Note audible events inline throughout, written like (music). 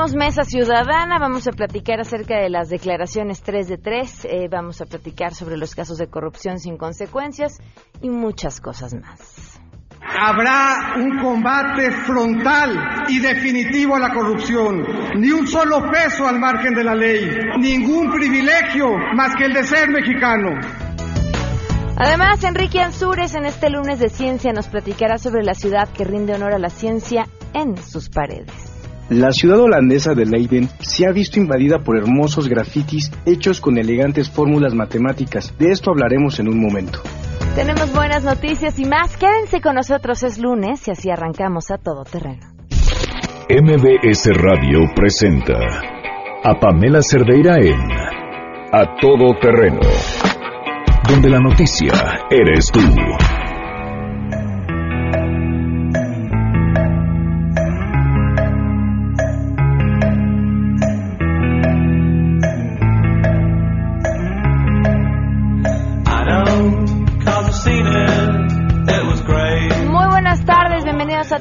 Tenemos mesa ciudadana, vamos a platicar acerca de las declaraciones 3 de 3, eh, vamos a platicar sobre los casos de corrupción sin consecuencias y muchas cosas más. Habrá un combate frontal y definitivo a la corrupción. Ni un solo peso al margen de la ley. Ningún privilegio más que el de ser mexicano. Además, Enrique Ansures en este lunes de ciencia nos platicará sobre la ciudad que rinde honor a la ciencia en sus paredes. La ciudad holandesa de Leiden se ha visto invadida por hermosos grafitis hechos con elegantes fórmulas matemáticas. De esto hablaremos en un momento. Tenemos buenas noticias y más. Quédense con nosotros, es lunes y así arrancamos a todo terreno. MBS Radio presenta a Pamela Cerdeira en A Todo Terreno, donde la noticia eres tú.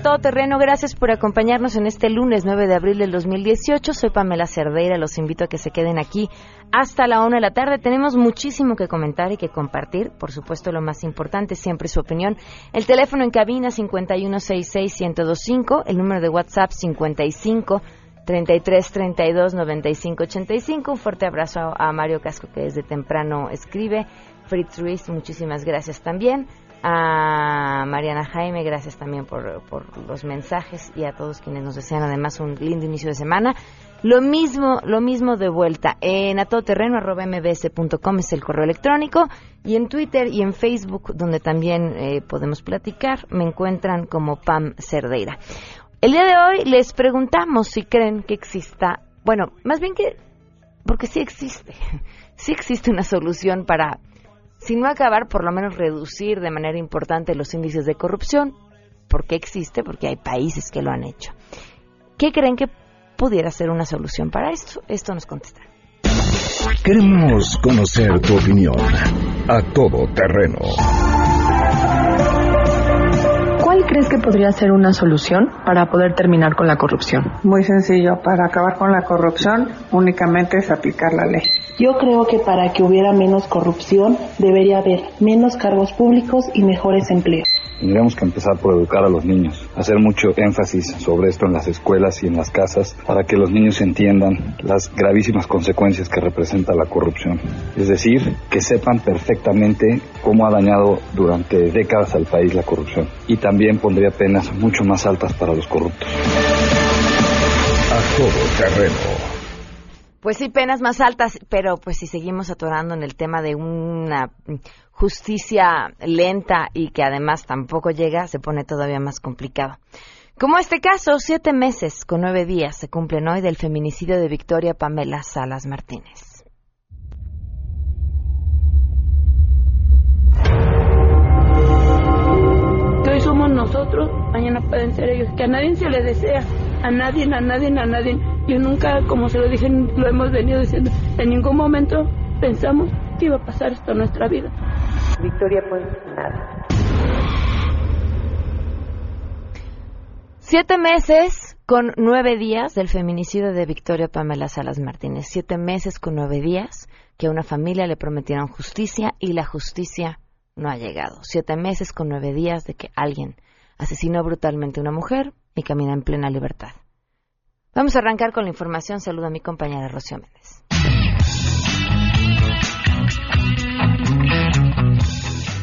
Todo Terreno. Gracias por acompañarnos en este lunes 9 de abril del 2018. Soy Pamela Cerdeira. Los invito a que se queden aquí hasta la 1 de la tarde. Tenemos muchísimo que comentar y que compartir. Por supuesto, lo más importante, siempre su opinión. El teléfono en cabina 5166125. El número de WhatsApp 55 33 32 95 85. Un fuerte abrazo a Mario Casco que desde temprano escribe. Fritz Ruiz, muchísimas gracias también a Mariana Jaime, gracias también por, por, los mensajes y a todos quienes nos desean además un lindo inicio de semana. Lo mismo, lo mismo de vuelta. En atodoterreno.mbs.com es el correo electrónico y en Twitter y en Facebook, donde también eh, podemos platicar, me encuentran como Pam Cerdeira. El día de hoy les preguntamos si creen que exista, bueno, más bien que, porque sí existe, (laughs) sí existe una solución para si no acabar, por lo menos reducir de manera importante los índices de corrupción, porque existe, porque hay países que lo han hecho. ¿Qué creen que pudiera ser una solución para esto? Esto nos contesta. Queremos conocer tu opinión a todo terreno. ¿Cuál crees que podría ser una solución para poder terminar con la corrupción? Muy sencillo, para acabar con la corrupción únicamente es aplicar la ley. Yo creo que para que hubiera menos corrupción debería haber menos cargos públicos y mejores empleos. Tendríamos que empezar por educar a los niños, hacer mucho énfasis sobre esto en las escuelas y en las casas para que los niños entiendan las gravísimas consecuencias que representa la corrupción. Es decir, que sepan perfectamente cómo ha dañado durante décadas al país la corrupción. Y también pondría penas mucho más altas para los corruptos. A todo terreno pues sí, penas más altas, pero pues si seguimos atorando en el tema de una justicia lenta y que además tampoco llega, se pone todavía más complicado. Como este caso, siete meses con nueve días se cumplen hoy del feminicidio de Victoria Pamela Salas Martínez. Que hoy somos nosotros, mañana pueden ser ellos, que a nadie se le desea, a nadie, a nadie, a nadie yo nunca, como se lo dije, lo hemos venido diciendo, en ningún momento pensamos que iba a pasar esto en nuestra vida. Victoria, pues nada. Siete meses con nueve días del feminicidio de Victoria Pamela Salas Martínez. Siete meses con nueve días que a una familia le prometieron justicia y la justicia no ha llegado. Siete meses con nueve días de que alguien asesinó brutalmente a una mujer y camina en plena libertad. Vamos a arrancar con la información. Saludo a mi compañera Rocío Méndez.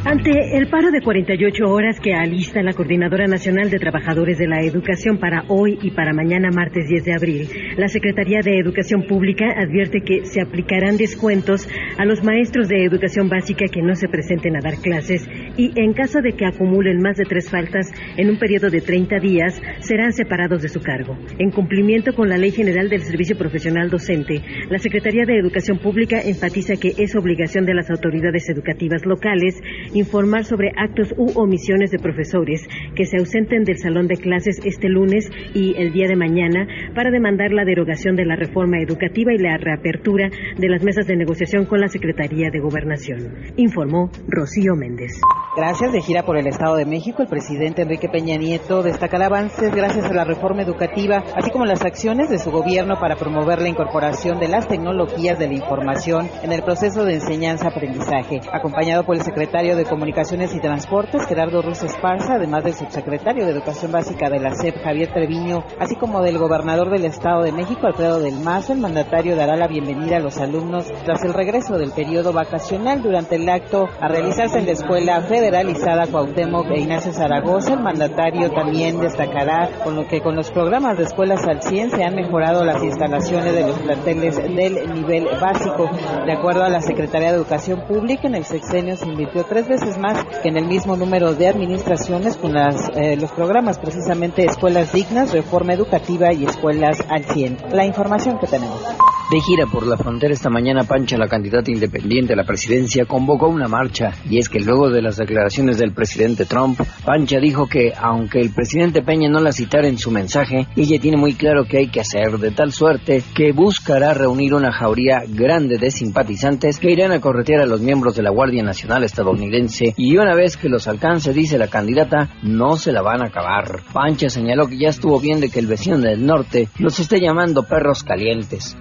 Ante el paro de 48 horas que alista la Coordinadora Nacional de Trabajadores de la Educación para hoy y para mañana martes 10 de abril, la Secretaría de Educación Pública advierte que se aplicarán descuentos a los maestros de educación básica que no se presenten a dar clases y en caso de que acumulen más de tres faltas en un periodo de 30 días, serán separados de su cargo. En cumplimiento con la Ley General del Servicio Profesional Docente, la Secretaría de Educación Pública enfatiza que es obligación de las autoridades educativas locales informar sobre actos u omisiones de profesores que se ausenten del salón de clases este lunes y el día de mañana para demandar la derogación de la reforma educativa y la reapertura de las mesas de negociación con la Secretaría de Gobernación, informó Rocío Méndez. Gracias. De gira por el Estado de México, el presidente Enrique Peña Nieto destacará avances gracias a la reforma educativa, así como las acciones de su gobierno para promover la incorporación de las tecnologías de la información en el proceso de enseñanza-aprendizaje. Acompañado por el secretario de Comunicaciones y Transportes, Gerardo Ruz Esparza, además del subsecretario de Educación Básica de la SEP, Javier Treviño, así como del gobernador del Estado de México, Alfredo del Mazo, el mandatario dará la bienvenida a los alumnos tras el regreso del periodo vacacional durante el acto a realizarse en la Escuela Federalizada Cuauhtémoc e Ignacio Zaragoza. El mandatario también destacará con lo que con los programas de escuelas al 100 se han mejorado las instalaciones de los planteles del nivel básico. De acuerdo a la Secretaría de Educación Pública, en el sexenio se invirtió tres veces más que en el mismo número de administraciones con las, eh, los programas precisamente Escuelas Dignas, Reforma Educativa y Escuelas al 100. La información que tenemos. De gira por la frontera esta mañana, Pancha, la candidata independiente a la presidencia, convocó una marcha. Y es que luego de las declaraciones del presidente Trump, Pancha dijo que, aunque el presidente Peña no la citara en su mensaje, ella tiene muy claro que hay que hacer de tal suerte que buscará reunir una jauría grande de simpatizantes que irán a corretear a los miembros de la Guardia Nacional estadounidense y una vez que los alcance, dice la candidata, no se la van a acabar. Pancha señaló que ya estuvo bien de que el vecino del norte los esté llamando perros calientes.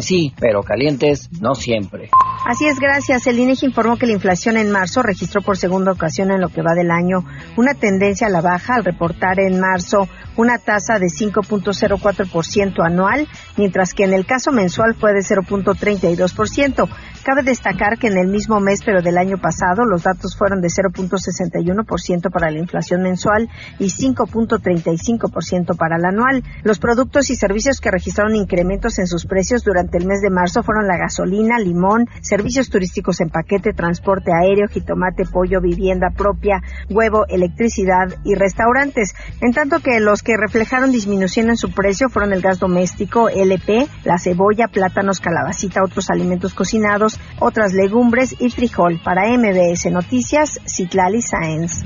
Sí, pero calientes no siempre. Así es, gracias. El INEGI informó que la inflación en marzo registró por segunda ocasión en lo que va del año una tendencia a la baja al reportar en marzo una tasa de 5.04% anual, mientras que en el caso mensual fue de 0.32%. Cabe destacar que en el mismo mes, pero del año pasado, los datos fueron de 0.61% para la inflación mensual y 5.35% para la anual. Los productos y servicios que registraron incrementos en sus precios durante el mes de marzo fueron la gasolina, limón, servicios turísticos en paquete, transporte aéreo, jitomate, pollo, vivienda propia, huevo, electricidad y restaurantes. En tanto que los que reflejaron disminución en su precio fueron el gas doméstico, LP, la cebolla, plátanos, calabacita, otros alimentos cocinados, otras legumbres y frijol. Para MBS Noticias, Citlali Sáenz.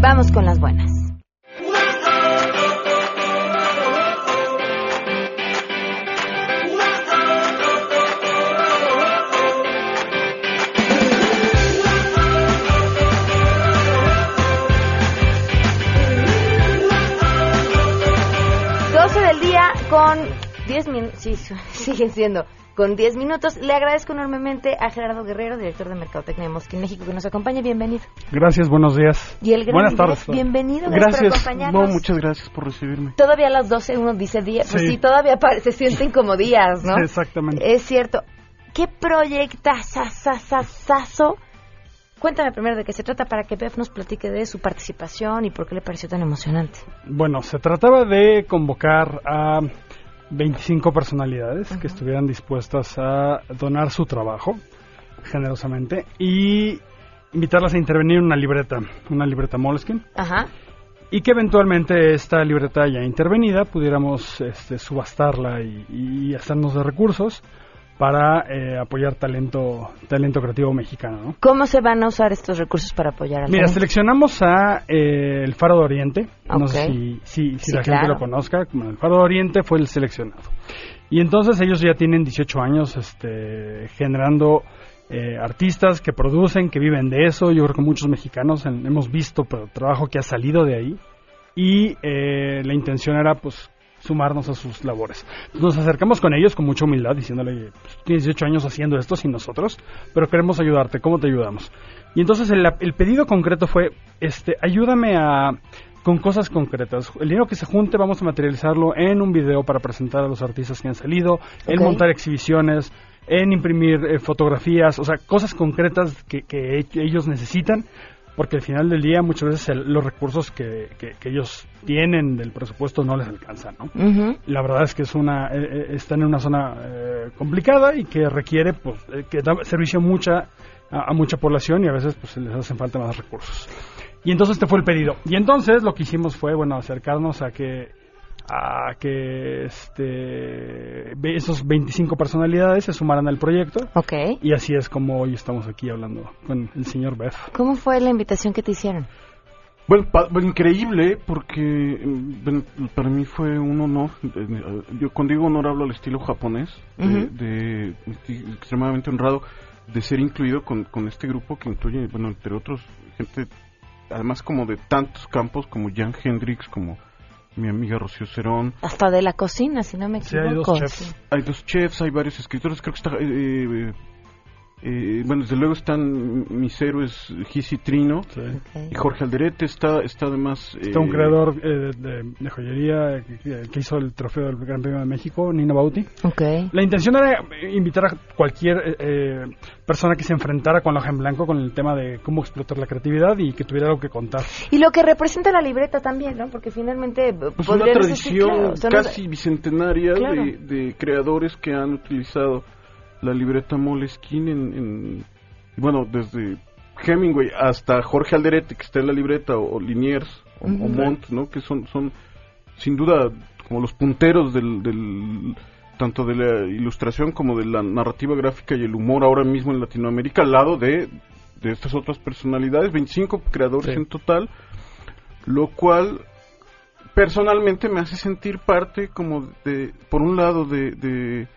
Vamos con las buenas. 10 minutos, sí, (laughs) siguen siendo con 10 minutos. Le agradezco enormemente a Gerardo Guerrero, director de Mercadotecnia de Mosquín México, que nos acompaña. Bienvenido. Gracias, buenos días. Y el gran Buenas tardes. bienvenido, gracias, gracias, por acompañarnos. No, muchas gracias por recibirme. Todavía a las 12 uno dice día, pues Sí. sí, todavía se sienten como días, ¿no? Sí, exactamente. Es cierto. ¿Qué proyectazazazazo? Cuéntame primero de qué se trata para que Bef nos platique de su participación y por qué le pareció tan emocionante. Bueno, se trataba de convocar a 25 personalidades que estuvieran dispuestas a donar su trabajo generosamente y invitarlas a intervenir en una libreta, una libreta Moleskine, Ajá. y que eventualmente esta libreta ya intervenida pudiéramos este, subastarla y, y hacernos de recursos para eh, apoyar talento talento creativo mexicano. ¿no? ¿Cómo se van a usar estos recursos para apoyar al Mira, talento? seleccionamos a eh, el Faro de Oriente. No sé si, si, si Sí, la gente lo conozca. Bueno, el Faro de Oriente fue el seleccionado. Y entonces ellos ya tienen 18 años este, generando eh, artistas que producen, que viven de eso. Yo creo que muchos mexicanos en- hemos visto pero, trabajo que ha salido de ahí. Y eh, la intención era pues sumarnos a sus labores. Nos acercamos con ellos con mucha humildad diciéndole, "Oye, pues, tienes 18 años haciendo esto sin nosotros, pero queremos ayudarte, ¿cómo te ayudamos? Y entonces el, el pedido concreto fue, este, ayúdame a con cosas concretas. El dinero que se junte vamos a materializarlo en un video para presentar a los artistas que han salido, en montar exhibiciones, en imprimir eh, fotografías, o sea, cosas concretas que, que ellos necesitan, porque al final del día muchas veces el- los recursos que, que- que ellos tienen del presupuesto no les alcanzan, ¿no? Ujú. La verdad es que es una, eh, eh, están en una zona eh, complicada y que requiere, pues, eh, que da servicio mucha, a, a mucha población y a veces, pues, les hacen falta más recursos. Y entonces este fue el pedido. Y entonces lo que hicimos fue, bueno, acercarnos a que, a que, este, esos 25 personalidades se sumaran al proyecto. Ok. Y así es como hoy estamos aquí hablando con el señor Beth. ¿Cómo fue la invitación que te hicieron? Bueno, pa- bueno, increíble, porque mm, bueno, para mí fue un honor. eh, Yo cuando digo honor hablo al estilo japonés, de- de, estoy extremadamente honrado de ser incluido con, con este grupo que incluye, bueno, entre otros, gente, además como de tantos campos, como Jan Hendrix, como mi amiga Rocío Cerón. Hasta de la cocina, si no me Sí, hay equivoco. dos chefs. Hay dos chefs, hay varios escritores. Creo que está. eh, eh, eh, bueno, desde luego están mis héroes Giz y Trino. Y Jorge Alderete está, está además. Está un eh, creador eh, de, de joyería que, que hizo el trofeo del Gran Premio de México, Nino Bauti. Okay. La intención era invitar a cualquier eh, eh, persona que se enfrentara con la hoja en blanco con el tema de cómo explotar la creatividad y que tuviera algo que contar. Y lo que representa la libreta también, ¿no? Porque finalmente Pues una decir, tradición claro, casi bicentenaria Claro. de, de creadores que han utilizado la libreta Moleskine en, en- bueno, desde Hemingway hasta Jorge Alderete, que está en la libreta, o, o Liniers, o, o Montt, ¿no? Que son, son sin duda como los punteros del, del- tanto de la ilustración como de la narrativa gráfica y el humor ahora mismo en Latinoamérica, al lado de, de estas otras personalidades, 25 creadores Sí. en total, lo cual personalmente me hace sentir parte como de, por un lado, de, de,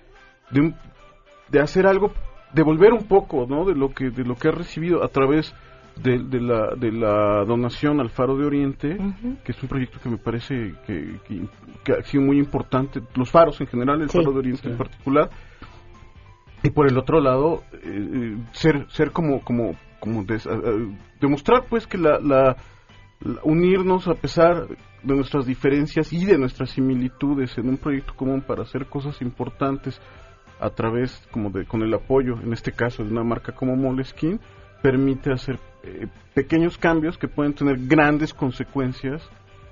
de, un- de hacer algo, devolver un poco, ¿no? De lo que, de lo que ha recibido a través de, de la, de la donación al Faro de Oriente, que es un proyecto que me parece que, que, que ha sido muy importante, los faros en general, el Sí. Faro de Oriente en particular, y por el otro lado eh, eh, ser ser como como como des- demostrar pues que la, la- la- unirnos a pesar de nuestras diferencias y de nuestras similitudes en un proyecto común para hacer cosas importantes a través como de con el apoyo en este caso de una marca como Moleskine permite hacer eh, pequeños cambios que pueden tener grandes consecuencias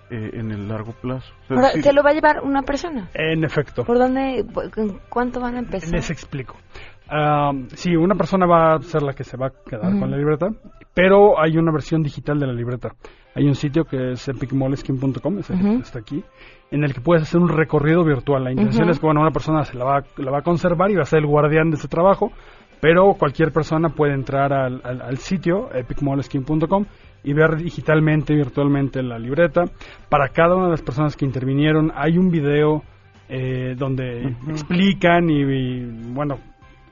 eh, en el largo plazo. O sea, Ahora, sí, ¿se lo va a llevar una persona? En efecto. ¿Por dónde, cu- cuánto van a empezar? Les explico. Ah, sí, una persona va a ser la que se va a quedar con la libreta, pero hay una versión digital de la libreta. Hay un sitio que es epicmoleskin.com, ese que Ujú. está aquí, en el que puedes hacer un recorrido virtual. La intención es que bueno, una persona se la va, la va a conservar y va a ser el guardián de ese trabajo, pero cualquier persona puede entrar al, al- al sitio epicmoleskin.com y ver digitalmente, virtualmente la libreta. Para cada una de las personas que intervinieron hay un video eh, donde explican y, y, bueno,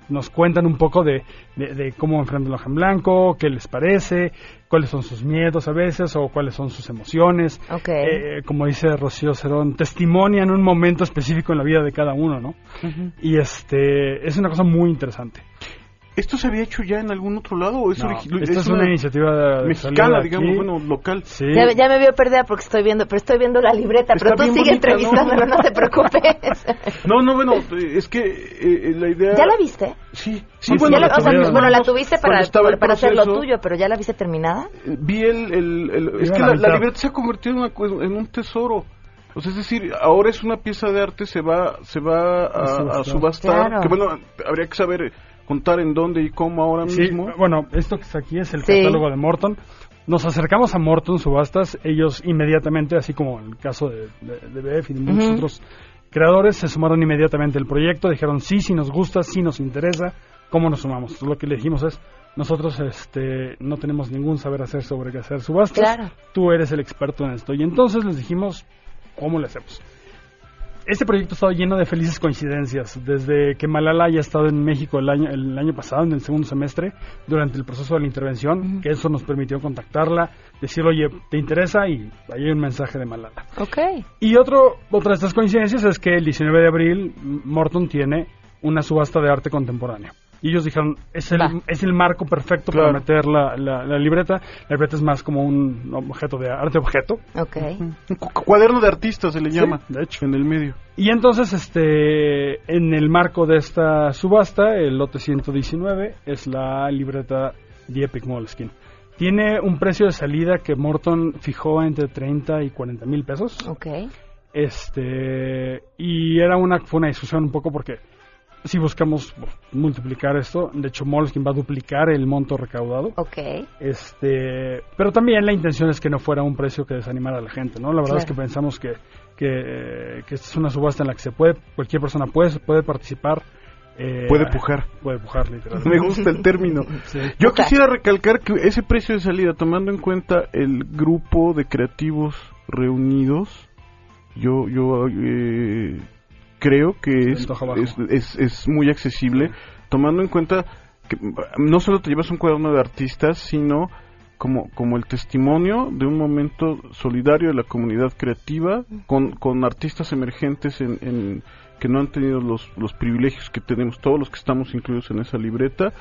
nos cuentan un poco de, de- de cómo enfrentan la hoja en blanco, qué les parece, cuáles son sus miedos a veces o cuáles son sus emociones. Eh, como dice Rocío Cerón, testimonian un momento específico en la vida de cada uno, ¿no? Y este es una cosa muy interesante. ¿Esto se había hecho ya en algún otro lado o es No, origi- esta es una iniciativa mexicana, digamos, aquí. bueno, local? Sí. Ya, ya me vio perdida porque estoy viendo, pero estoy viendo la libreta, Está pero tú sigue bonita, ¿no? entrevistándolo, no te preocupes. (laughs) No, no, bueno, eh, es que eh, la idea... ¿Ya la viste? Sí, Sí, sí, bueno, la- o sea, tuvimos bueno, la tuviste para, el para hacer lo tuyo, pero ¿ya la viste terminada? eh, Vi el... el- el- es que a la libreta se ha convertido en, una en un tesoro. O sea, es decir, ahora es una pieza de arte, se va, se va a, a subastar. subastar. Claro. Que bueno, habría que saber contar en dónde y cómo ahora Sí, mismo. bueno, esto que está aquí es el Sí. catálogo de Morton. Nos acercamos a Morton Subastas, ellos inmediatamente, así como en el caso de, de, de BF y de muchos otros creadores, se sumaron inmediatamente al proyecto, dijeron sí, sí nos gusta, sí nos interesa, ¿cómo nos sumamos? Entonces, lo que le dijimos es, nosotros este, no tenemos ningún saber hacer sobre qué hacer subastas, Claro. tú eres el experto en esto. Y entonces les dijimos, ¿cómo le hacemos? Este proyecto ha estado lleno de felices coincidencias. Desde que Malala haya estado en México el año, el año pasado, en el segundo semestre, durante el proceso de la intervención, que eso nos permitió contactarla, decirle, oye, ¿te interesa? Y ahí hay un mensaje de Malala. Ok. Y otro, otra de estas coincidencias es que el 19 de abril Morton tiene una subasta de arte contemporáneo. Y ellos dijeron, es el, Va. es el marco perfecto Claro. para meter la, la- la libreta. La libreta es más como un objeto de arte objeto. Ok. Un cu- cuaderno de artistas se le Sí, llama. de hecho. En el medio. Y entonces, este, en el marco de esta subasta, el lote 119 es la libreta The Epic Moleskine. Tiene un precio de salida que Morton fijó entre 30 y 40 mil pesos. Ok. Este, y era una, fue una discusión un poco porque si buscamos multiplicar esto, de hecho Moleskine va a duplicar el monto recaudado. Ok. Este, pero también la intención es que no fuera un precio que desanimara a la gente, ¿no? La verdad es que pensamos que, que, que esta es una subasta en la que se puede, cualquier persona puede, puede participar Eh, puede pujar. Puede pujar, literalmente. Me gusta el término. Sí. Yo quisiera recalcar que ese precio de salida, tomando en cuenta el grupo de creativos reunidos, yo, yo eh, creo que es, es, es, es muy accesible, tomando en cuenta que mm, no solo te llevas un cuaderno de artistas, sino como, como el testimonio de un momento solidario de la comunidad creativa con, con artistas emergentes en, en- que no han tenido los, los privilegios que tenemos todos los que estamos incluidos en esa libreta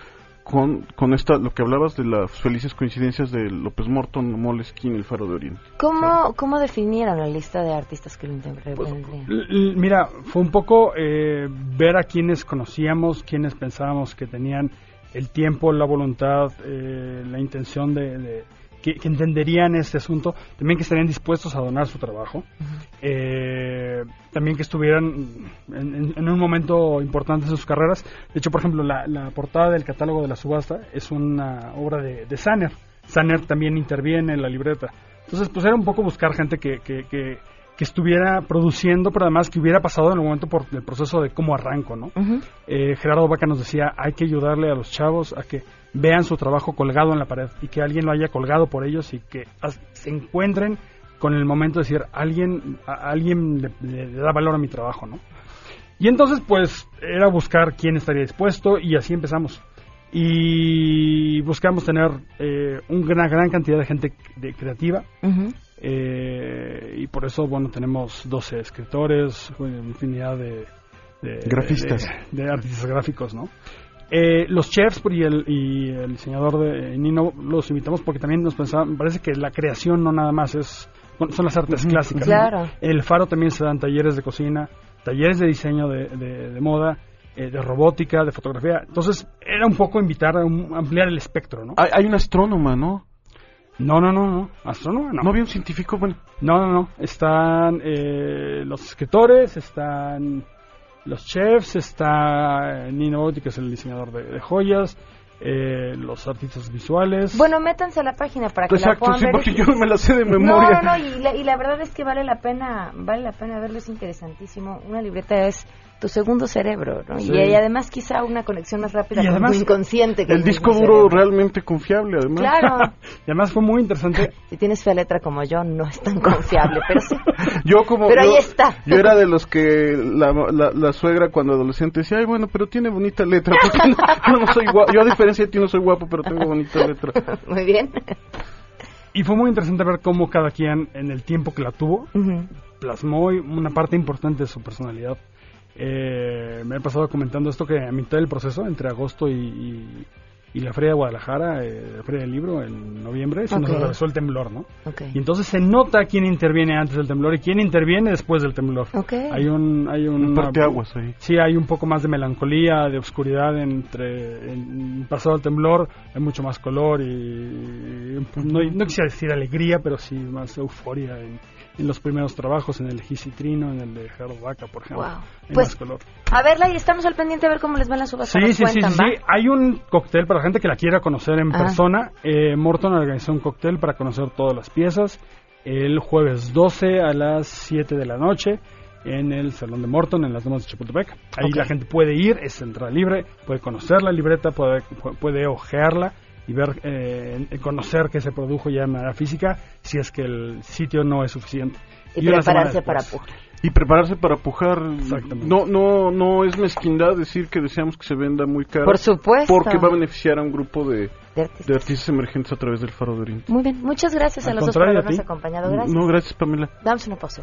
con, con esta, lo que hablabas de las felices coincidencias de López Morton, Moleskine, El Faro de Oriente. ¿Cómo, ¿Cómo definieron la lista de artistas que lo interpretarían? L- Mira, fue un poco eh, ver a quienes conocíamos, quienes pensábamos que tenían el tiempo, la voluntad, eh, la intención de, de- que, que entenderían este asunto, también que estarían dispuestos a donar su trabajo, eh, también que estuvieran en, en- en un momento importante de sus carreras. De hecho, por ejemplo, la, la portada del catálogo de la subasta es una obra de, de Sanner. Sanner también interviene en la libreta. Entonces, pues era un poco buscar gente que, que, que, que estuviera produciendo, pero además que hubiera pasado en el momento por el proceso de cómo arranco, ¿no? Eh, Gerardo Vaca nos decía, hay que ayudarle a los chavos a que vean su trabajo colgado en la pared y que alguien lo haya colgado por ellos y que se encuentren con el momento de decir, alguien, a- alguien le, le- le da valor a mi trabajo, ¿no? Y entonces, pues, era buscar quién estaría dispuesto y así empezamos. Y buscamos tener eh, una gran cantidad de gente de- creativa. Eh, y por eso, bueno, tenemos 12 escritores, una infinidad de, de- Grafistas. de, de artistas gráficos, ¿no? Eh, los chefs y el, y el diseñador de Nino los invitamos porque también nos pensaba, me parece que la creación no nada más es bueno, son las artes clásicas. Claro. ¿no? En el Faro también se dan talleres de cocina, talleres de diseño de, de- de moda, eh, de robótica, de fotografía. Entonces era un poco invitar a un- ampliar el espectro, ¿no? Hay, hay una astrónoma, ¿no? No, no, no, no. Astrónoma, no. ¿No había un científico? Bueno, No, no, no. Están eh, los escritores, están los chefs, está eh, Nino Botti, que es el diseñador de, de joyas, eh, los artistas visuales. Bueno, métanse a la página para que la exacto, puedan sí, ver. porque yo no me la sé de No, memoria. no, no, y la, y la verdad es que vale la pena, vale la pena verlo, es interesantísimo. Una libreta es tu segundo cerebro, ¿no? Sí. Y, además quizá una conexión más rápida Y con además, tu inconsciente. Que El disco duro realmente confiable, además. Claro. (laughs) y además fue muy interesante. (laughs) Si tienes fea letra como yo, no es tan confiable, pero sí. (laughs) Yo como Pero yo, ahí está. yo era de los que la, la, la suegra cuando adolescente decía, ay bueno, pero tiene bonita letra. porque no- yo no soy guapo, yo a diferencia de ti no soy guapo, pero tengo bonita letra. Muy bien. Y fue muy interesante ver cómo cada quien, en el tiempo que la tuvo, Ujú. plasmó una parte importante de su personalidad. Eh, me he pasado comentando esto que a mitad del proceso, entre agosto y, y- y la Feria de Guadalajara, eh, la Feria del Libro, en noviembre, se nos atravesó el temblor, ¿no? Ok. Y entonces se nota quién interviene antes del temblor y quién interviene después del temblor. Hay un, hay un, Un parteaguas ahí. Sí, hay un poco más de melancolía, de oscuridad entre en, pasado el temblor, hay mucho más color y no, no quisiera decir alegría, pero sí más euforia en, en los primeros trabajos, en el Gisitrino, en el de Gerardo Vaca, por ejemplo. Wow. Hay Pues, más color. A verla y estamos al pendiente a ver cómo les van las uvas. Sí, sí, sí, sí, sí. Hay un cóctel para gente que la quiera conocer en Ah. persona. Eh, Morton organizó un cóctel para conocer todas las piezas el jueves 12 a las 7 de la noche en el Salón de Morton, en las Lomas de Chapultepec. Ahí la gente puede ir, es entrada libre, puede conocer la libreta, puede, pu- puede ojearla y ver, eh, en- conocer qué se produjo ya de manera física, si es que el sitio no es suficiente. Y prepararse para pujar. Y prepararse para pujar. Exactamente. No, no, no es mezquindad decir que deseamos que se venda muy caro. Por supuesto. Porque va a beneficiar a un grupo de, De artistas. de artistas emergentes a través del Faro de Oriente. Muy bien, muchas gracias a los dos por habernos acompañado. Gracias. No, gracias, Pamela. Damos una pausa.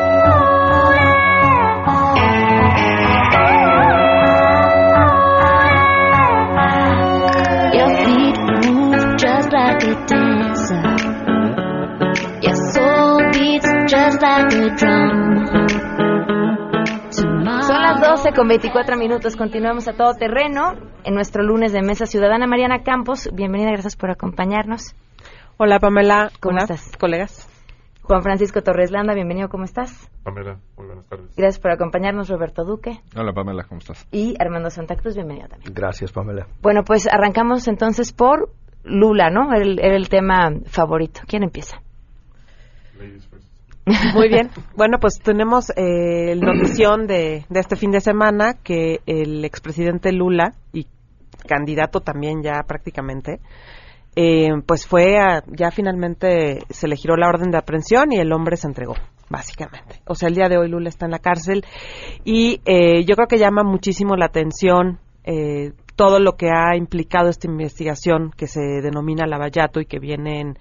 Beats just like a drum. Son las 12 con 24 minutos. Continuamos a todo terreno en nuestro lunes de Mesa Ciudadana. Mariana Campos, bienvenida, gracias por acompañarnos. Hola Pamela, ¿Cómo Hola, estás? colegas. Juan Francisco Torres Landa, bienvenido, ¿cómo estás? Pamela, muy buenas tardes. Gracias por acompañarnos, Roberto Duque. Hola Pamela, ¿cómo estás? Y Armando Santa Cruz, bienvenido también. Gracias, Pamela. Bueno, pues arrancamos entonces por Lula, ¿no? Era el, era el tema favorito. ¿Quién empieza? Muy bien. Bueno, pues tenemos eh, notición de, de este fin de semana que el expresidente Lula y candidato también ya prácticamente, eh, pues fue a- ya finalmente se le giró la orden de aprehensión y el hombre se entregó, básicamente. O sea, el día de hoy Lula está en la cárcel y eh, yo creo que llama muchísimo la atención eh, todo lo que ha implicado esta investigación que se denomina Lavallato y que vienen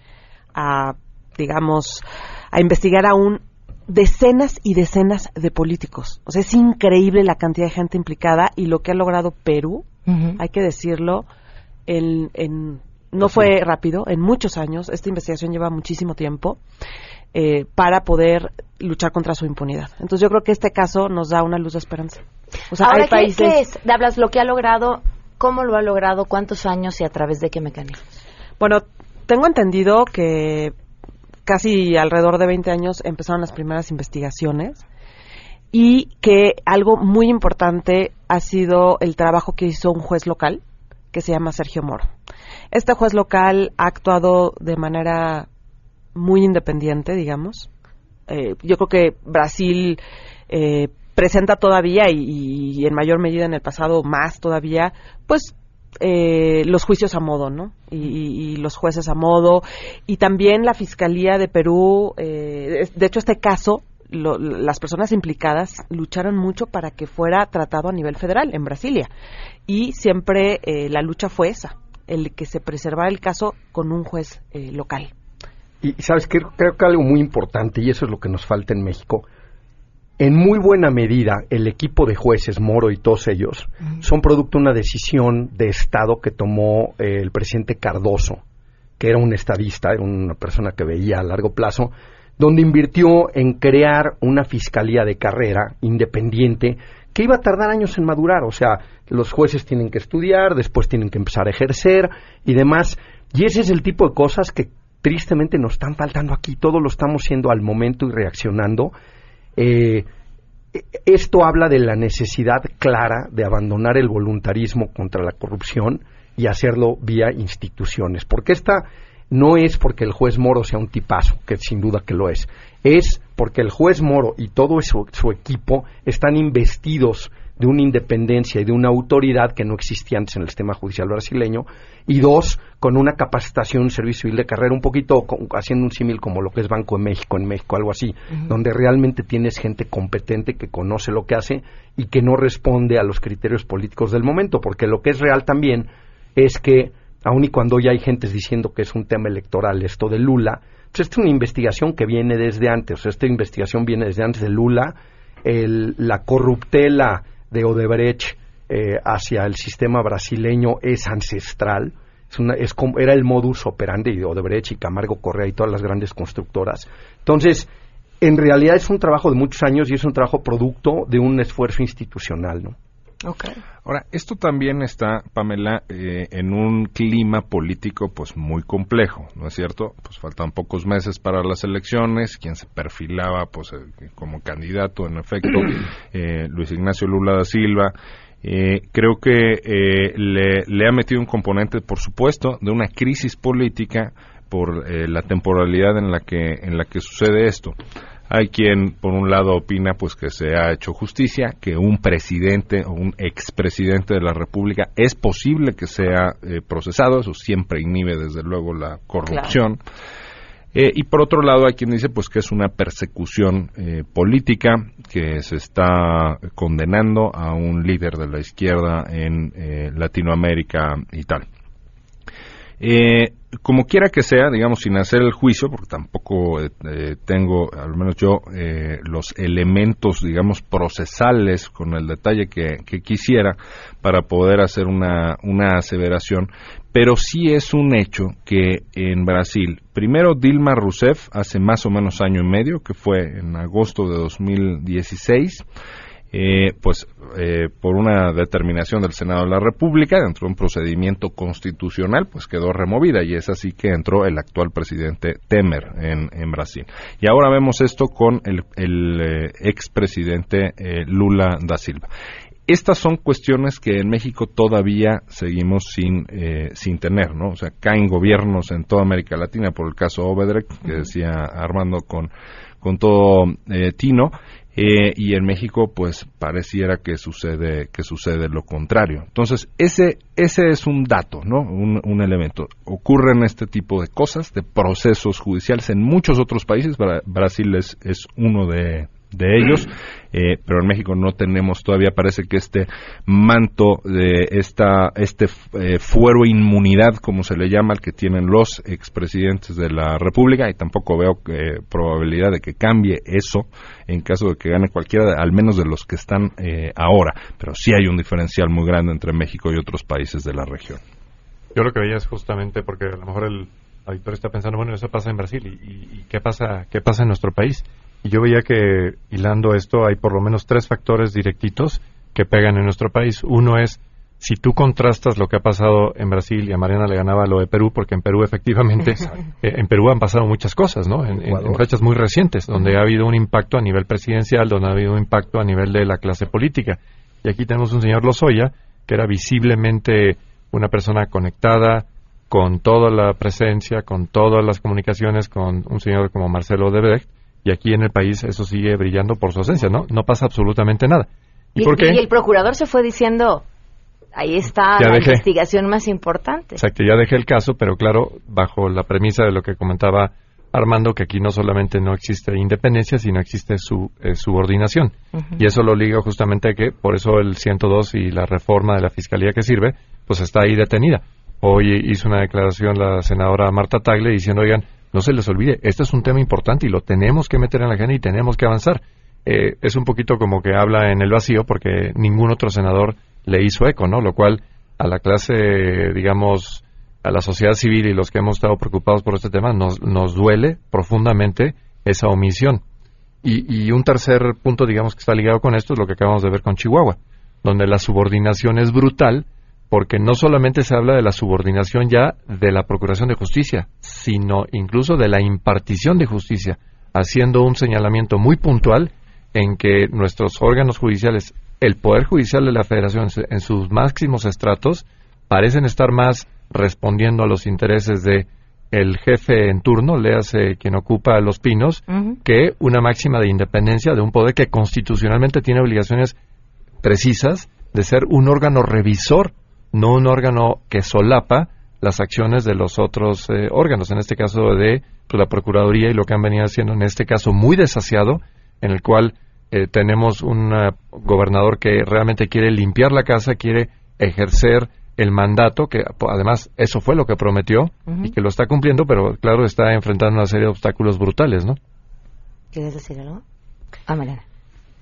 a, digamos, a investigar aún decenas y decenas de políticos. O sea, es increíble la cantidad de gente implicada y lo que ha logrado Perú, hay que decirlo, en, en- no fue rápido, en muchos años, esta investigación lleva muchísimo tiempo eh, para poder luchar contra su impunidad. Entonces yo creo que este caso nos da una luz de esperanza. O sea, Ahora, hay ¿qué- países... ¿qué es? Hablas lo que ha logrado, cómo lo ha logrado, cuántos años y a través de qué mecanismos. Bueno, tengo entendido que casi alrededor de 20 años empezaron las primeras investigaciones y que algo muy importante ha sido el trabajo que hizo un juez local que se llama Sergio Moro. Este juez local ha actuado de manera muy independiente, digamos. Eh, yo creo que Brasil eh, presenta todavía y, y en mayor medida en el pasado más todavía, pues eh, los juicios a modo, ¿no? Y, los jueces a modo. Y también la Fiscalía de Perú, eh, de hecho este caso, lo- las personas implicadas lucharon mucho para que fuera tratado a nivel federal en Brasilia. Y siempre eh, la lucha fue esa, el que se preservara el caso con un juez eh, local. Y sabes que creo que algo muy importante, y eso es lo que nos falta en México, en muy buena medida el equipo de jueces, Moro y todos ellos, son producto de una decisión de Estado que tomó eh, el presidente Cardoso, que era un estadista, era una persona que veía a largo plazo, donde invirtió en crear una fiscalía de carrera independiente que iba a tardar años en madurar. O sea, los jueces tienen que estudiar, después tienen que empezar a ejercer y demás. Y ese es el tipo de cosas que tristemente nos están faltando aquí. Todo lo estamos haciendo al momento y reaccionando. Eh, esto habla de la necesidad clara de abandonar el voluntarismo contra la corrupción y hacerlo vía instituciones. Porque esta no es porque el juez Moro sea un tipazo, que sin duda que lo es. Es porque el juez Moro y todo su, su equipo están investidos de una independencia y de una autoridad que no existía antes en el sistema judicial brasileño, y dos, con una capacitación, un servicio civil de carrera, un poquito haciendo un símil como lo que es Banco de México en México, algo así, donde realmente tienes gente competente que conoce lo que hace y que no responde a los criterios políticos del momento, porque lo que es real también es que, aun y cuando ya hay gentes diciendo que es un tema electoral esto de Lula, pues esta es una investigación que viene desde antes, o sea, esta investigación viene desde antes de Lula, el- la corruptela de Odebrecht eh, hacia el sistema brasileño es ancestral, es una, es como, era el modus operandi de Odebrecht y Camargo Correa y todas las grandes constructoras. Entonces, en realidad es un trabajo de muchos años y es un trabajo producto de un esfuerzo institucional, ¿no? Ahora, esto también está, Pamela, eh, en un clima político pues muy complejo, ¿no es cierto? Pues faltan pocos meses para las elecciones, quien se perfilaba pues eh, como candidato, en efecto, (clears throat) eh, Luis Ignacio Lula da Silva. Eh, creo que eh, le, le ha metido un componente, por supuesto, de una crisis política por eh, la temporalidad en la que en la que sucede esto. Hay quien, por un lado, opina pues que se ha hecho justicia, que un presidente o un expresidente de la República es posible que sea eh, procesado, eso siempre inhibe desde luego la corrupción. Eh, y por otro lado, hay quien dice pues que es una persecución eh, política que se está condenando a un líder de la izquierda en eh, Latinoamérica y tal. Eh, como quiera que sea, digamos, sin hacer el juicio, porque tampoco eh, eh, tengo, al menos yo, eh, los elementos, digamos, procesales con el detalle que, que quisiera para poder hacer una, una aseveración, pero sí es un hecho que en Brasil, primero Dilma Rousseff, hace más o menos año y medio, que fue en agosto de 2016, eh, pues eh, por una determinación del Senado de la República, dentro de un procedimiento constitucional, pues quedó removida y es así que entró el actual presidente Temer en, en Brasil. Y ahora vemos esto con el, el eh, expresidente eh, Lula da Silva. Estas son cuestiones que en México todavía seguimos sin, eh, sin tener, ¿no? O sea, caen gobiernos en toda América Latina, por el caso Obedrek, que decía Armando con, con todo eh, Tino, eh, y en México pues pareciera que sucede que sucede lo contrario. Entonces ese ese es un dato no un, un elemento. Ocurren este tipo de cosas de procesos judiciales en muchos otros países. Bra- Brasil es, es uno de de ellos, eh, pero en México no tenemos todavía, parece que este manto de esta, este eh, fuero inmunidad, como se le llama, al que tienen los expresidentes de la República, y tampoco veo eh, probabilidad de que cambie eso en caso de que gane cualquiera, al menos de los que están eh, ahora, pero sí hay un diferencial muy grande entre México y otros países de la región. Yo lo que veía es justamente porque a lo mejor el auditor está pensando, bueno, eso pasa en Brasil y, y- y qué pasa qué pasa en nuestro país. Y yo veía que hilando esto hay por lo menos tres factores directitos que pegan en nuestro país. Uno es si tú contrastas lo que ha pasado en Brasil y a Mariana le ganaba lo de Perú, porque en Perú (laughs) efectivamente, eh, en Perú han pasado muchas cosas, ¿no? En, en- en fechas muy recientes, donde ha habido un impacto a nivel presidencial, donde ha habido un impacto a nivel de la clase política. Y aquí tenemos un señor Lozoya, que era visiblemente una persona conectada, con toda la presencia, con todas las comunicaciones, con un señor como Marcelo Odebrecht, y aquí en el país eso sigue brillando por su ausencia, ¿no? No pasa absolutamente nada. ¿Y, Y, por qué? y el procurador se fue diciendo, ahí está Ya la dejé. investigación más importante. Exacto, ya dejé el caso, pero claro, bajo la premisa de lo que comentaba Armando, que aquí no solamente no existe independencia, sino existe su eh, subordinación. Y eso lo liga justamente a que por eso el 102 y la reforma de la fiscalía que sirve, pues está ahí detenida. Hoy hizo una declaración la senadora Marta Tagle diciendo, oigan, no se les olvide, este es un tema importante y lo tenemos que meter en la agenda y tenemos que avanzar. Eh, es un poquito como que habla en el vacío porque ningún otro senador le hizo eco, ¿no? Lo cual a la clase, digamos, a la sociedad civil y los que hemos estado preocupados por este tema, nos, nos duele profundamente esa omisión. Y, y un tercer punto, digamos, que está ligado con esto es lo que acabamos de ver con Chihuahua, donde la subordinación es brutal, porque no solamente se habla de la subordinación ya de la Procuración de Justicia, sino incluso de la impartición de justicia, haciendo un señalamiento muy puntual en que nuestros órganos judiciales, el Poder Judicial de la Federación en sus máximos estratos, parecen estar más respondiendo a los intereses de el jefe en turno, léase quien ocupa los pinos, que una máxima de independencia de un poder que constitucionalmente tiene obligaciones precisas de ser un órgano revisor, no un órgano que solapa las acciones de los otros eh, órganos, en este caso de pues, la Procuraduría y lo que han venido haciendo en este caso muy desasiado, en el cual eh, tenemos un eh, gobernador que realmente quiere limpiar la casa, quiere ejercer el mandato, que además eso fue lo que prometió y que lo está cumpliendo, pero claro, está enfrentando una serie de obstáculos brutales, ¿no? ¿Quieres decir algo? Ah, Mariana.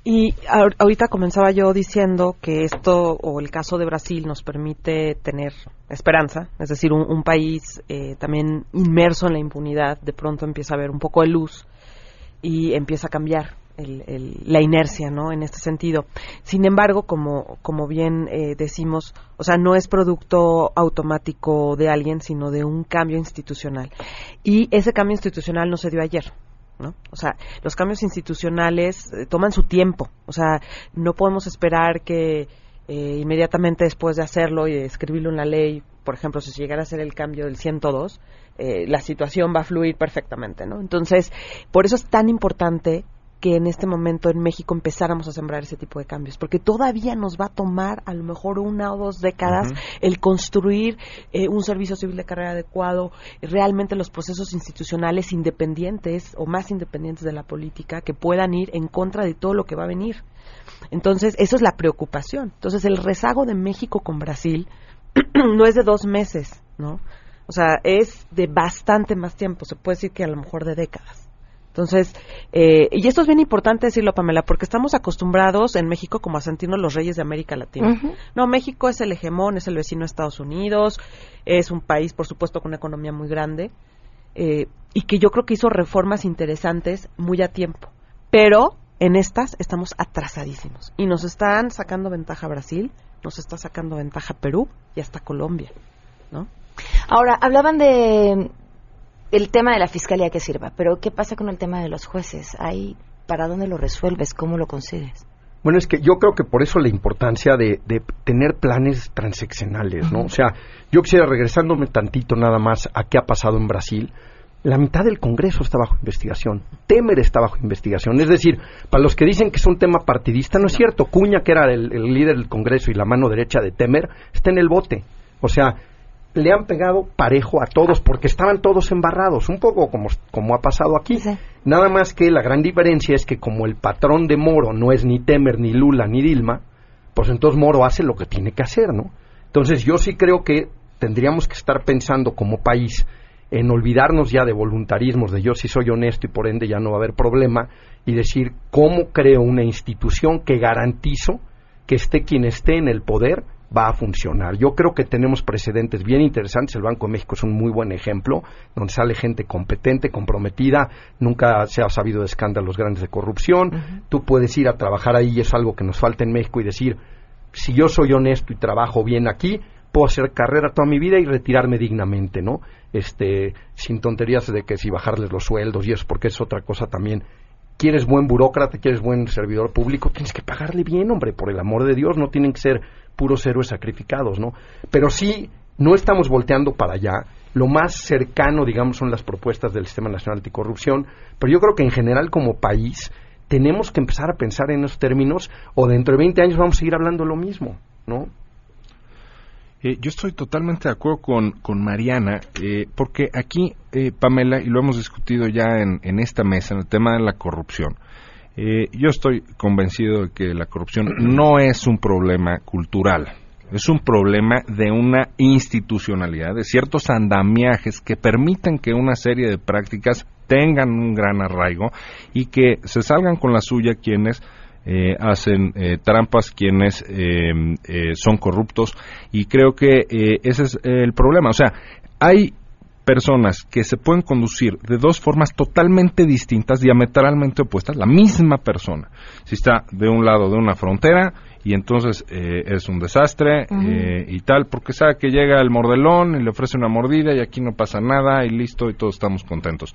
Y ahor- ahorita comenzaba yo diciendo que esto o el caso de Brasil nos permite tener esperanza, es decir, un, un país eh, también inmerso en la impunidad, de pronto empieza a haber un poco de luz y empieza a cambiar el- el- la inercia, ¿no? En este sentido. Sin embargo, como, como bien eh, decimos, o sea, no es producto automático de alguien, sino de un cambio institucional. Y ese cambio institucional no se dio ayer. ¿No? O sea, los cambios institucionales eh, toman su tiempo. O sea, no podemos esperar que eh, inmediatamente después de hacerlo y de escribirlo en la ley, por ejemplo, si llegara a hacer el cambio del 102, eh, la situación va a fluir perfectamente, ¿no? Entonces, por eso es tan importante que en este momento en México empezáramos a sembrar ese tipo de cambios, porque todavía nos va a tomar a lo mejor una o dos décadas el construir eh, un servicio civil de carrera adecuado, realmente los procesos institucionales independientes o más independientes de la política que puedan ir en contra de todo lo que va a venir. Entonces, eso es la preocupación. Entonces, el rezago de México con Brasil (clears throat) no es de dos meses, ¿no? O sea, es de bastante más tiempo, se puede decir que a lo mejor de décadas. Entonces, eh, y esto es bien importante decirlo, Pamela, porque estamos acostumbrados en México como a sentirnos los reyes de América Latina. No, México es el hegemón, es el vecino de Estados Unidos, es un país, por supuesto, con una economía muy grande, eh, y que yo creo que hizo reformas interesantes muy a tiempo. Pero en estas estamos atrasadísimos y nos están sacando ventaja Brasil, nos está sacando ventaja Perú y hasta Colombia, ¿no? Ahora, hablaban de el tema de la fiscalía que sirva, pero ¿qué pasa con el tema de los jueces? Ahí, ¿para dónde lo resuelves? ¿Cómo lo consigues? Bueno, es que yo creo que por eso la importancia de, de tener planes transeccionales, ¿no? O sea, yo quisiera regresándome tantito nada más a qué ha pasado en Brasil. La mitad del Congreso está bajo investigación. Temer está bajo investigación. Es decir, para los que dicen que es un tema partidista, no es cierto. Cuña, que era el, el líder del Congreso y la mano derecha de Temer, está en el bote. O sea, le han pegado parejo a todos porque estaban todos embarrados, un poco como, como ha pasado aquí. Nada más que la gran diferencia es que como el patrón de Moro no es ni Temer, ni Lula, ni Dilma, pues entonces Moro hace lo que tiene que hacer, ¿no? Entonces yo sí creo que tendríamos que estar pensando como país en olvidarnos ya de voluntarismos, de yo sí soy honesto y por ende ya no va a haber problema, y decir cómo creo una institución que garantizo que esté quien esté en el poder va a funcionar. Yo creo que tenemos precedentes bien interesantes. El Banco de México es un muy buen ejemplo, donde sale gente competente, comprometida, nunca se ha sabido de escándalos grandes de corrupción. Tú puedes ir a trabajar ahí y es algo que nos falta en México y decir, si yo soy honesto y trabajo bien aquí, puedo hacer carrera toda mi vida y retirarme dignamente, ¿no? Este, sin tonterías de que si bajarles los sueldos y eso, porque es otra cosa también. Quieres buen burócrata, quieres buen servidor público, tienes que pagarle bien, hombre, por el amor de Dios, no tienen que ser puros héroes sacrificados, ¿no? Pero sí, no estamos volteando para allá. Lo más cercano, digamos, son las propuestas del Sistema Nacional Anticorrupción, pero yo creo que en general como país tenemos que empezar a pensar en esos términos o dentro de 20 años vamos a seguir hablando lo mismo, ¿no? Eh, yo estoy totalmente de acuerdo con, con Mariana, eh, porque aquí, eh, Pamela, y lo hemos discutido ya en, en, esta mesa, en el tema de la corrupción, eh, yo estoy convencido de que la corrupción no es un problema cultural, es un problema de una institucionalidad, de ciertos andamiajes que permiten que una serie de prácticas tengan un gran arraigo y que se salgan con la suya quienes eh, hacen eh, trampas, quienes eh, son corruptos y creo que ese es el problema. O sea, hay personas que se pueden conducir de dos formas totalmente distintas, diametralmente opuestas, la misma persona. Si está de un lado de una frontera y entonces eh, es un desastre eh, y tal, porque sabe que llega el mordelón y le ofrece una mordida y aquí no pasa nada y listo y todos estamos contentos.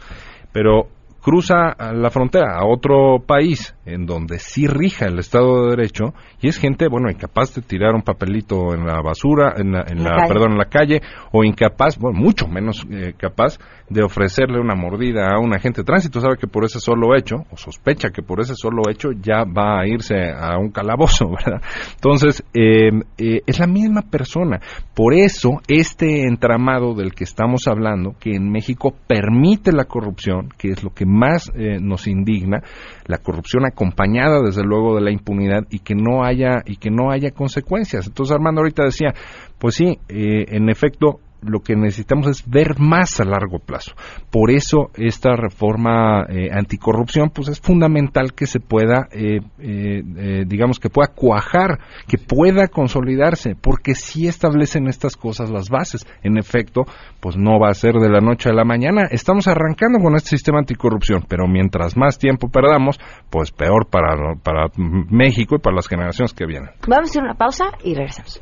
Pero cruza la frontera a otro país en donde sí rija el Estado de Derecho y es gente, bueno, incapaz de tirar un papelito en la basura, en la, en la, perdón, en la calle o incapaz, bueno, mucho menos eh, capaz de ofrecerle una mordida a un agente de tránsito, sabe que por ese solo hecho, o sospecha que por ese solo hecho ya va a irse a un calabozo, (laughs) ¿verdad? Entonces, eh, eh, es la misma persona. Por eso, este entramado del que estamos hablando, que en México permite la corrupción, que es lo que más eh, nos indigna, la corrupción acompañada desde luego de la impunidad y que no haya y que no haya consecuencias. Entonces Armando ahorita decía, pues sí, eh, en efecto lo que necesitamos es ver más a largo plazo. Por eso esta reforma eh, anticorrupción, pues es fundamental que se pueda, eh, eh, eh, digamos, que pueda cuajar, que pueda consolidarse, porque si establecen estas cosas las bases. En efecto, pues no va a ser de la noche a la mañana. Estamos arrancando con este sistema anticorrupción, pero mientras más tiempo perdamos, pues peor para, para México y para las generaciones que vienen. Vamos a hacer una pausa y regresamos.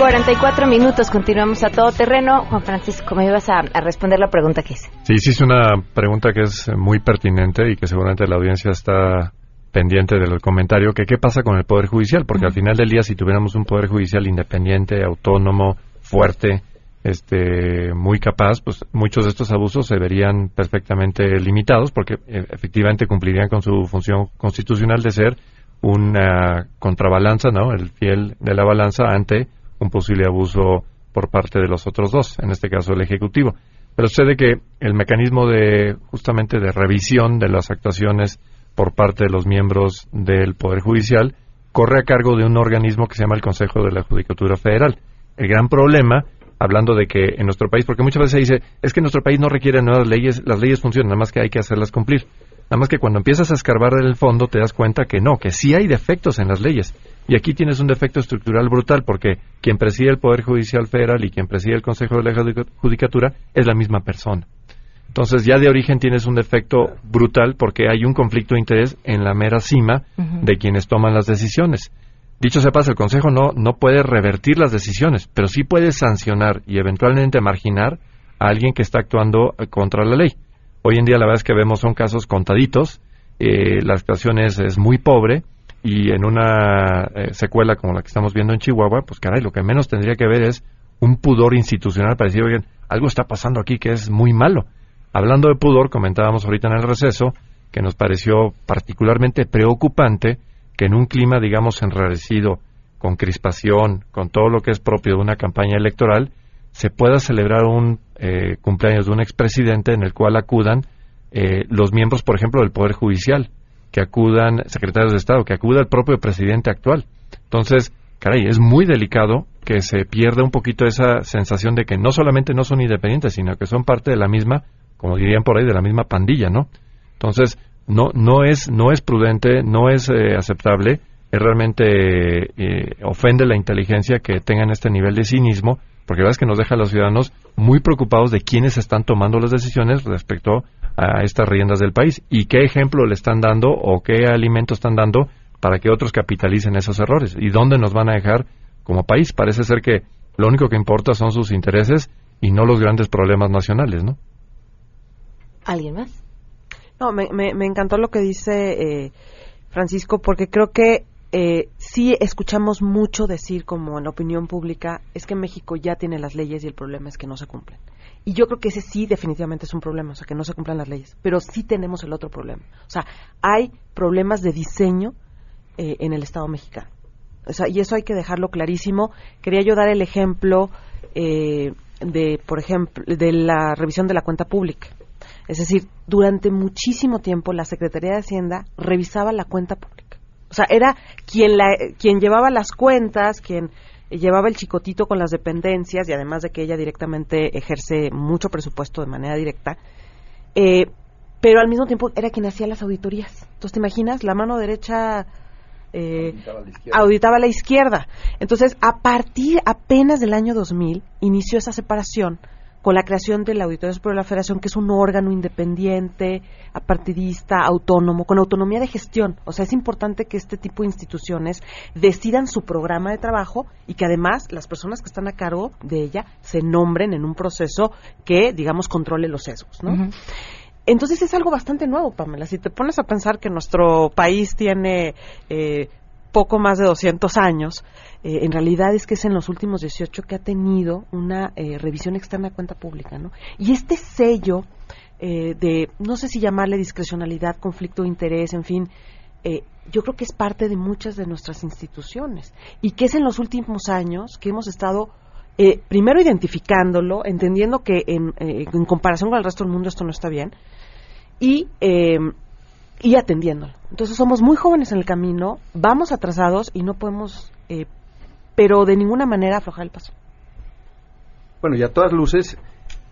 44 minutos, continuamos a todo terreno. Juan Francisco, me ibas a, a, responder la pregunta que hice. Sí, sí, es una pregunta que es muy pertinente y que seguramente la audiencia está pendiente del comentario, que qué pasa con el Poder Judicial, porque uh -huh. al final del día si tuviéramos un Poder Judicial independiente, autónomo, fuerte, este muy capaz, pues muchos de estos abusos se verían perfectamente limitados porque eh, efectivamente cumplirían con su función constitucional de ser una contrabalanza, ¿no? El fiel de la balanza ante un posible abuso por parte de los otros dos, en este caso el Ejecutivo. Pero sucede que el mecanismo de justamente de revisión de las actuaciones por parte de los miembros del Poder Judicial corre a cargo de un organismo que se llama el Consejo de la Judicatura Federal. El gran problema, hablando de que en nuestro país, porque muchas veces se dice, es que nuestro país no requiere nuevas leyes, las leyes funcionan, nada más que hay que hacerlas cumplir. Nada más que cuando empiezas a escarbar el fondo te das cuenta que no, que sí hay defectos en las leyes. Y aquí tienes un defecto estructural brutal porque quien preside el Poder Judicial Federal y quien preside el Consejo de la Judicatura es la misma persona. Entonces ya de origen tienes un defecto brutal porque hay un conflicto de interés en la mera cima de quienes toman las decisiones. Dicho sea paso, el Consejo no, no puede revertir las decisiones, pero sí puede sancionar y eventualmente marginar a alguien que está actuando eh, contra la ley. Hoy en día la verdad es que vemos son casos contaditos, eh, la actuación es, es, muy pobre y en una eh, secuela como la que estamos viendo en Chihuahua, pues caray, lo que menos tendría que ver es un pudor institucional para decir, oigan, algo está pasando aquí que es muy malo. Hablando de pudor, comentábamos ahorita en el receso que nos pareció particularmente preocupante que en un clima, digamos, enrarecido, con crispación, con todo lo que es propio de una campaña electoral, se pueda celebrar un eh, cumpleaños de un expresidente en el cual acudan eh, los miembros, por ejemplo, del Poder Judicial, que acudan secretarios de Estado, que acuda el propio presidente actual. Entonces, caray, es muy delicado que se pierda un poquito esa sensación de que no solamente no son independientes, sino que son parte de la misma como dirían por ahí, de la misma pandilla, ¿no? Entonces, no, no, es, no es prudente, no es eh, aceptable, es realmente eh, ofende la inteligencia que tengan este nivel de cinismo, porque la verdad es que nos deja a los ciudadanos muy preocupados de quiénes están tomando las decisiones respecto a estas riendas del país y qué ejemplo le están dando o qué alimento están dando para que otros capitalicen esos errores y dónde nos van a dejar como país. Parece ser que lo único que importa son sus intereses y no los grandes problemas nacionales, ¿no? ¿Alguien más? No, me, me, encantó lo que dice eh, Francisco, porque creo que eh, sí escuchamos mucho decir, como en opinión pública, es que México ya tiene las leyes y el problema es que no se cumplen. Y yo creo que ese sí definitivamente es un problema, o sea, que no se cumplan las leyes. Pero sí tenemos el otro problema. O sea, hay problemas de diseño eh, en el Estado mexicano. O sea, y eso hay que dejarlo clarísimo. Quería yo dar el ejemplo eh, de, por ejemplo, de la revisión de la cuenta pública. Es decir, durante muchísimo tiempo la Secretaría de Hacienda revisaba la cuenta pública. O sea, era quien, la, quien llevaba las cuentas, quien llevaba el chicotito con las dependencias y además de que ella directamente ejerce mucho presupuesto de manera directa, eh, pero al mismo tiempo era quien hacía las auditorías. Entonces, ¿te imaginas? La mano derecha eh, auditaba, a la izquierda. Entonces, a partir apenas del año 2000, inició esa separación con la creación del Auditorio Superior de la Federación, que es un órgano independiente, apartidista, autónomo, con autonomía de gestión. O sea, es importante que este tipo de instituciones decidan su programa de trabajo y que además las personas que están a cargo de ella se nombren en un proceso que, digamos, controle los sesgos, ¿no? Entonces es algo bastante nuevo, Pamela. Si te pones a pensar que nuestro país tiene eh, poco más de 200 años, eh, en realidad es que es en los últimos 18 que ha tenido una eh, revisión externa de cuenta pública, ¿no? Y este sello eh, de, no sé si llamarle discrecionalidad, conflicto de interés, en fin, yo creo que es parte de muchas de nuestras instituciones y que es en los últimos años que hemos estado primero identificándolo, entendiendo que en, en, comparación con el resto del mundo esto no está bien y y atendiéndolo. Entonces somos muy jóvenes en el camino, vamos atrasados y no podemos, eh, pero de ninguna manera aflojar el paso. Bueno, y a todas luces,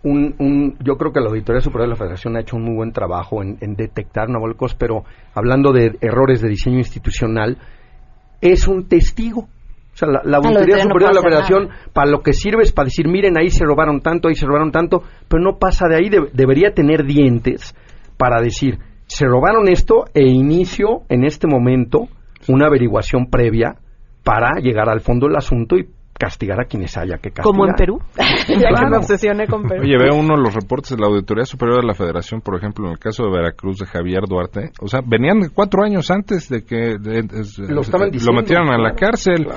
un, un, yo creo que la Auditoría Superior de la Federación ha hecho un muy buen trabajo en, detectar Navalcos, pero hablando de errores de diseño institucional, es un testigo. O sea, la, Auditoría Superior de la Federación, para lo que sirve es para decir, miren, ahí se robaron tanto, ahí se robaron tanto, pero no pasa de ahí, debería tener dientes para decir, se robaron esto e inicio en este momento una averiguación previa para llegar al fondo del asunto y castigar a quienes haya que castigar. Como en Perú, (laughs) ya que me obsesioné con Perú. Oye, veo uno de los reportes de la Auditoría Superior de la Federación, por ejemplo, en el caso de Veracruz de Javier Duarte, o sea, venían cuatro años antes de que lo, metieran a la cárcel.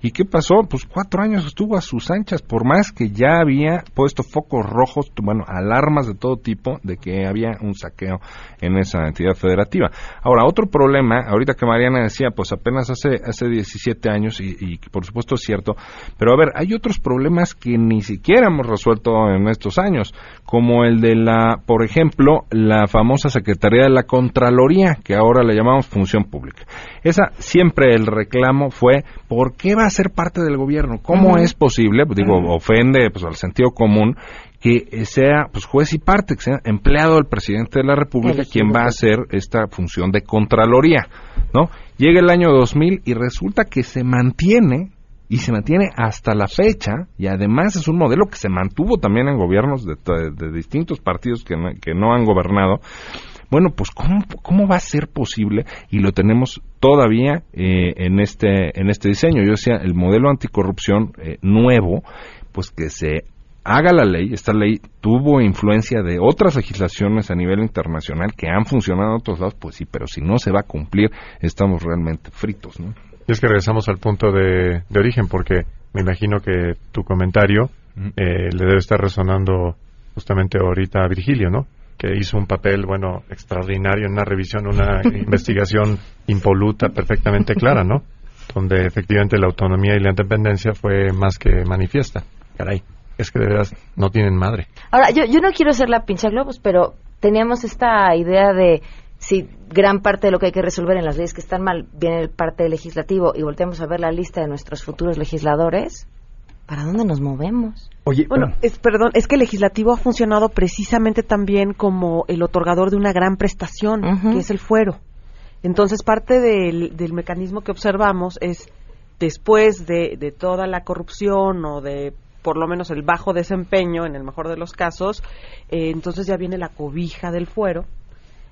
¿Y qué pasó? Pues cuatro años estuvo a sus anchas, por más que ya había puesto focos rojos, bueno, alarmas de todo tipo de que había un saqueo en esa entidad federativa. Ahora, otro problema, ahorita que Mariana decía, pues apenas hace, hace 17 años, y, por supuesto es cierto, pero a ver, hay otros problemas que ni siquiera hemos resuelto en estos años, como el de la, por ejemplo, la famosa Secretaría de la Contraloría, que ahora le llamamos Función Pública. Esa siempre el reclamo fue, ¿por qué va a ser parte del gobierno? ¿Cómo es posible? Digo, ofende pues al sentido común que sea pues juez y parte, que sea empleado del presidente de la República Elegido quien va a hacer esta función de contraloría, ¿no? Llega el año 2000 y resulta que se mantiene y se mantiene hasta la fecha y además es un modelo que se mantuvo también en gobiernos de, de- de distintos partidos que no, que no han gobernado. Bueno, pues ¿cómo, cómo va a ser posible y lo tenemos todavía eh, en este en este diseño. Yo decía el modelo anticorrupción eh, nuevo, pues que se haga la ley. Esta ley tuvo influencia de otras legislaciones a nivel internacional que han funcionado en otros lados, pues sí, pero si no se va a cumplir, estamos realmente fritos, ¿no? Y es que regresamos al punto de, de origen, porque me imagino que tu comentario eh, le debe estar resonando justamente ahorita a Virgilio, ¿no? Que hizo un papel, bueno, extraordinario en una revisión, una (laughs) investigación impoluta, perfectamente clara, ¿no? Donde efectivamente la autonomía y la independencia fue más que manifiesta. Caray, es que de veras no tienen madre. Ahora, yo, yo no quiero ser la pincha globos, pero teníamos esta idea de si gran parte de lo que hay que resolver en las leyes que están mal viene de parte legislativo y volteamos a ver la lista de nuestros futuros legisladores, ¿para dónde nos movemos? Oye, Bueno, es, perdón, es que el legislativo ha funcionado precisamente también como el otorgador de una gran prestación, que es el fuero. Entonces, parte del, del mecanismo que observamos es, después de, de toda la corrupción o de por lo menos el bajo desempeño, en el mejor de los casos, eh, entonces ya viene la cobija del fuero,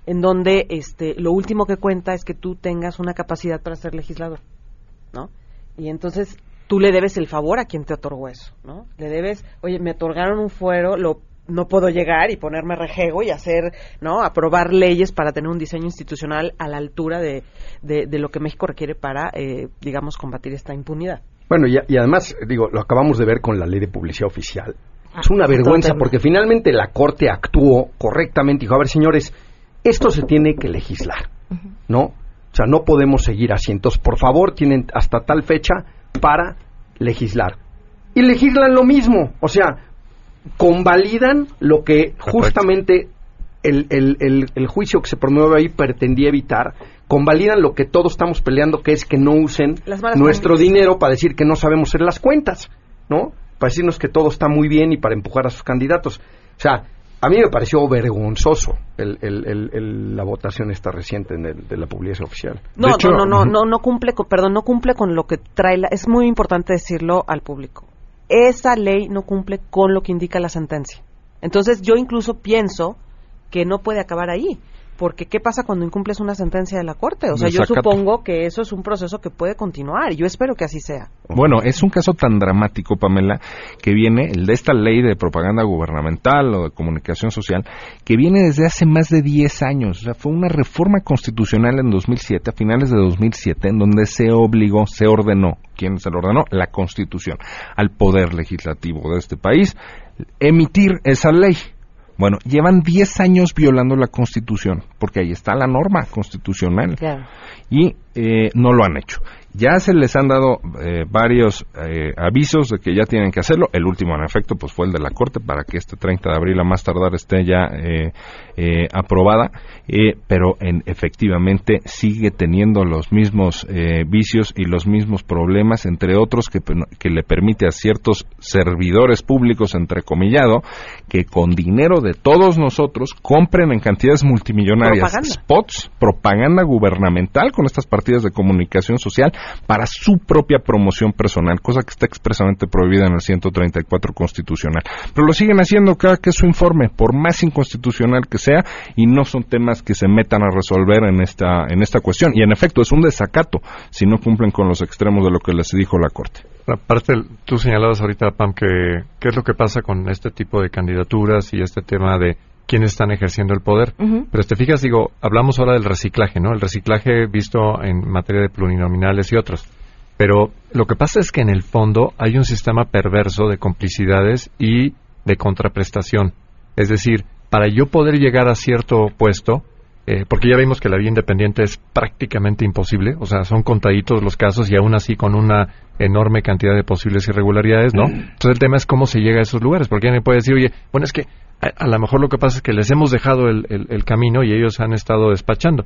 en donde este, lo último que cuenta es que tú tengas una capacidad para ser legislador, ¿no? Y entonces tú le debes el favor a quien te otorgó eso, ¿no? Le debes, oye, me otorgaron un fuero, lo no puedo llegar y ponerme rejego y hacer, ¿no? Aprobar leyes para tener un diseño institucional a la altura de, de, de lo que México requiere para, eh, digamos, combatir esta impunidad. Bueno, y, y además, digo, lo acabamos de ver con la ley de publicidad oficial. Es una Ah, vergüenza porque finalmente la Corte actuó correctamente. Dijo, a ver, señores, esto se tiene que legislar, ¿no? O sea, no podemos seguir así. Entonces, por favor, tienen hasta tal fecha para legislar. Y legislan lo mismo. O sea, convalidan lo que justamente el, el, el, el juicio que se promueve ahí pretendía evitar, convalidan lo que todos estamos peleando, que es que no usen nuestro dinero para decir que no sabemos hacer las cuentas, ¿no? Para decirnos que todo está muy bien y para empujar a sus candidatos. O sea, a mí me pareció vergonzoso el, el- el- el- la votación esta reciente en el- de la publicidad oficial. No, no, no, no, no, no cumple, con, perdón, no cumple con lo que trae la, es muy importante decirlo al público. Esa ley no cumple con lo que indica la sentencia. Entonces yo incluso pienso que no puede acabar ahí. Porque ¿qué pasa cuando incumples una sentencia de la Corte? O sea, yo supongo que eso es un proceso que puede continuar y yo espero que así sea. Bueno, es un caso tan dramático, Pamela, que viene, el de esta ley de propaganda gubernamental o de comunicación social, que viene desde hace más de 10 años. O sea, fue una reforma constitucional en 2007, a finales de 2007, en donde se obligó, se ordenó, ¿quién se lo ordenó? La Constitución, al poder legislativo de este país, emitir esa ley. Bueno, llevan 10 años violando la Constitución, porque ahí está la norma constitucional. Y eh, no lo han hecho. Ya se les han dado eh, varios eh, avisos de que ya tienen que hacerlo. El último, en efecto, pues fue el de la Corte para que este 30 de abril a más tardar esté ya eh, eh, aprobada. Eh, pero en, efectivamente sigue teniendo los mismos eh, vicios y los mismos problemas, entre otros que, que le permite a ciertos servidores públicos, entrecomillado, que con dinero de todos nosotros compren en cantidades multimillonarias Propaganda. spots, propaganda gubernamental con estas partidas de comunicación social para su propia promoción personal, cosa que está expresamente prohibida en el 134 constitucional. Pero lo siguen haciendo cada que es su informe, por más inconstitucional que sea, y no son temas que se metan a resolver en esta, en esta cuestión. Y en efecto, es un desacato si no cumplen con los extremos de lo que les dijo la Corte. Aparte, tú señalabas ahorita, Pam, que qué es lo que pasa con este tipo de candidaturas y este tema de quiénes están ejerciendo el poder. Ujú. Pero te fijas, digo, hablamos ahora del reciclaje, ¿no? El reciclaje visto en materia de plurinominales y otros. Pero lo que pasa es que en el fondo hay un sistema perverso de complicidades y de contraprestación. Es decir, para yo poder llegar a cierto puesto, eh, porque ya vimos que la vía independiente es prácticamente imposible, o sea, son contaditos los casos y aún así con una enorme cantidad de posibles irregularidades, ¿no? Entonces el tema es cómo se llega a esos lugares, porque alguien puede decir, oye, bueno, es que a, lo mejor lo que pasa es que les hemos dejado el, el camino y ellos han estado despachando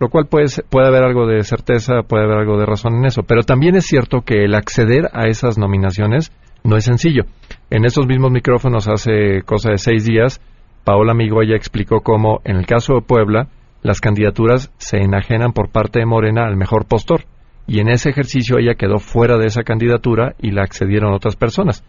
lo cual puede, puede haber algo de certeza, puede haber algo de razón en eso, pero también es cierto que el acceder a esas nominaciones no es sencillo. En esos mismos micrófonos hace cosa de seis días, Paola Amigo ya explicó cómo, en el caso de Puebla, las candidaturas se enajenan por parte de Morena al mejor postor, y en ese ejercicio ella quedó fuera de esa candidatura y la accedieron otras personas.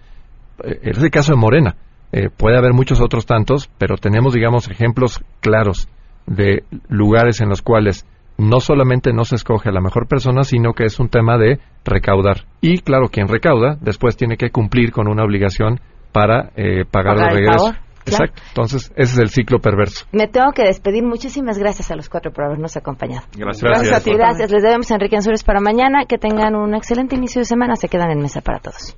Eh, es el caso de Morena. Eh, puede haber muchos otros tantos, pero tenemos, digamos, ejemplos claros de lugares en los cuales no solamente no se escoge a la mejor persona, sino que es un tema de recaudar. Y claro, quien recauda después tiene que cumplir con una obligación para eh, pagar, de regreso. Exacto. Entonces, ese es el ciclo perverso. Me tengo que despedir. Muchísimas gracias a los cuatro por habernos acompañado. Gracias. Gracias, a ti. Gracias. Les debemos a Enrique Ansures para mañana. Que tengan un excelente inicio de semana. Se quedan en mesa para todos.